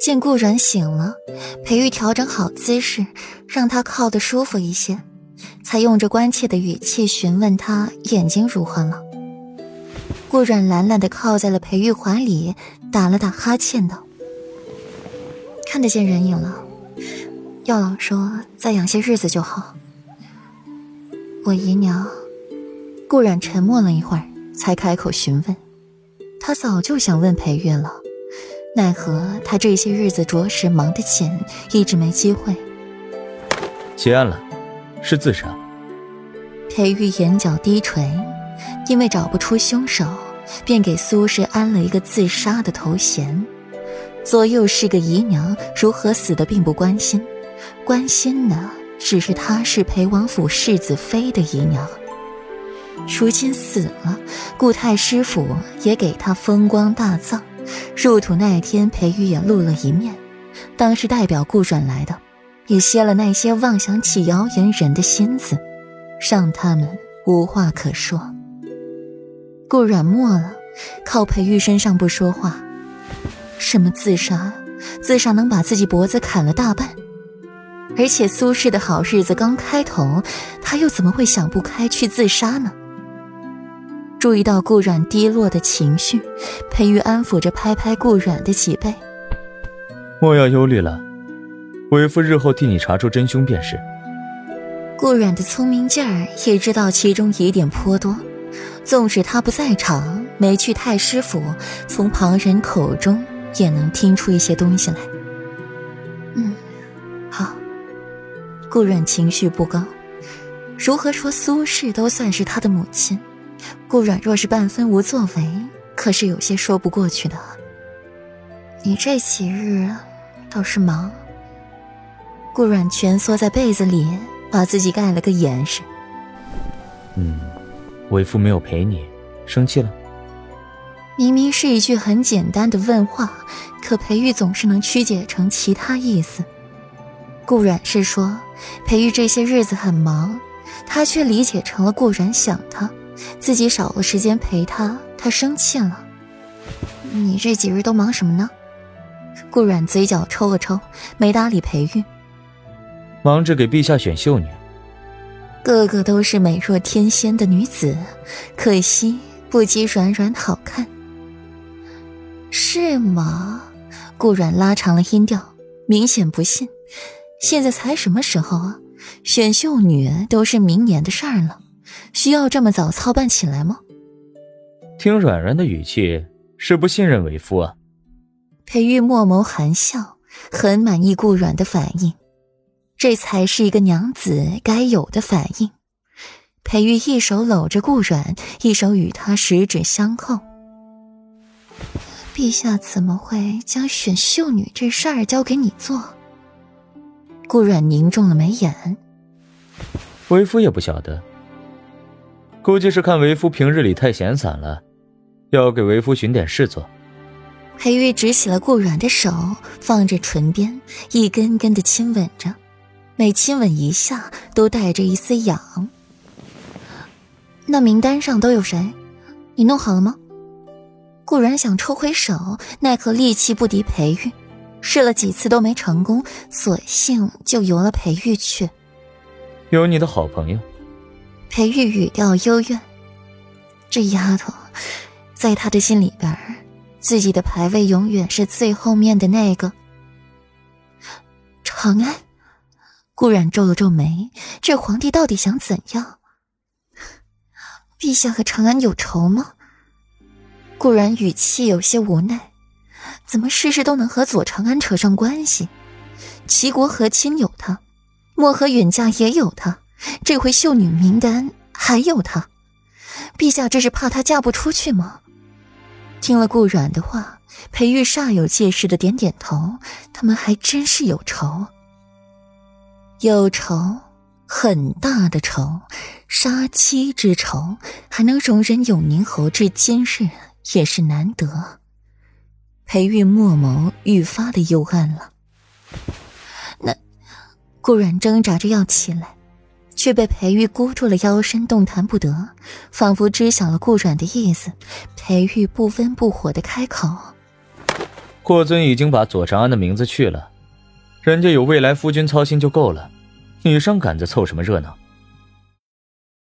见顾阮醒了，裴玉调整好姿势，让他靠得舒服一些，才用着关切的语气询问他眼睛如何了。顾阮懒懒地靠在了裴玉怀里，打了打哈欠道：“看得见人影了，药老说再养些日子就好。”我姨娘。顾阮沉默了一会儿，才开口询问。他早就想问裴玉了。奈何他这些日子着实忙得紧，一直没机会。结案了，是自杀。裴玉眼角低垂，因为找不出凶手，便给苏氏安了一个自杀的头衔。左右是个姨娘，如何死的并不关心，关心的只是她是裴王府世子妃的姨娘。如今死了，顾太师府也给她风光大葬。入土那天，裴玉也露了一面，当是代表顾阮来的，也歇了那些妄想起谣言人的心思，让他们无话可说。顾阮默了，靠裴玉身上不说话。什么自杀？自杀能把自己脖子砍了大半？而且苏轼的好日子刚开头，他又怎么会想不开去自杀呢？注意到顾阮低落的情绪，裴玉安抚着拍拍顾阮的脊背。莫要忧虑了，为夫日后替你查出真凶便是。顾阮的聪明劲儿也知道其中疑点颇多，纵使他不在场，没去太师府，从旁人口中也能听出一些东西来。嗯，好。顾阮情绪不高，如何说苏氏都算是他的母亲。顾阮若是半分无作为，可是有些说不过去的。你这几日倒是忙。顾阮蜷缩在被子里，把自己盖了个严实。嗯，为夫没有陪你，生气了？明明是一句很简单的问话，可裴玉总是能曲解成其他意思。顾阮是说裴玉这些日子很忙，他却理解成了顾阮想他。自己少了时间陪他，他生气了。你这几日都忙什么呢？顾阮嘴角抽了抽，没搭理裴玉。忙着给陛下选秀女。个个都是美若天仙的女子，可惜不及软软好看。是吗？顾阮拉长了音调，明显不信。现在才什么时候啊？选秀女都是明年的事儿了。需要这么早操办起来吗？听软软的语气，是不信任为夫啊？裴玉默眸含笑，很满意顾软的反应，这才是一个娘子该有的反应。裴玉一手搂着顾软，一手与他十指相扣。陛下怎么会将选秀女这事儿交给你做？顾软凝重了眉眼。为夫也不晓得。估计是看为夫平日里太闲散了，要给为夫寻点事做。裴玉执起了顾软的手，放着唇边，一根根的亲吻着，每亲吻一下都带着一丝痒。那名单上都有谁？你弄好了吗？顾然想抽回手，奈何力气不敌裴玉，试了几次都没成功，索性就由了裴玉去。有你的好朋友。裴玉语调幽怨，这丫头，在他的心里边，自己的排位永远是最后面的那个。长安，顾然皱了皱眉，这皇帝到底想怎样？陛下和长安有仇吗？顾然语气有些无奈，怎么事事都能和左长安扯上关系？齐国和亲有他，漠河远嫁也有他。这回秀女名单还有她，陛下这是怕她嫁不出去吗？听了顾阮的话，裴玉煞有介事的点点头。他们还真是有仇，有仇，很大的仇，杀妻之仇，还能容忍永宁侯至今日也是难得。裴玉墨眸愈发的幽暗了。那顾阮挣扎着要起来。却被裴玉箍住了腰身，动弹不得，仿佛知晓了顾阮的意思。裴玉不温不火的开口：“霍尊已经把左长安的名字去了，人家有未来夫君操心就够了，你上赶着凑什么热闹？